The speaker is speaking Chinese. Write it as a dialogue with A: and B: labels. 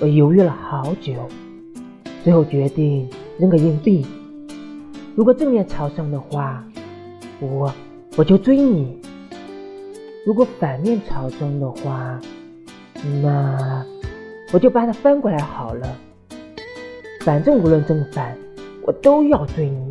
A: 我犹豫了好久最后决定扔个硬币。如果正面朝上的话我我就追你。如果反面朝上的话那我就把它翻过来好了。反正无论正反我都要追你。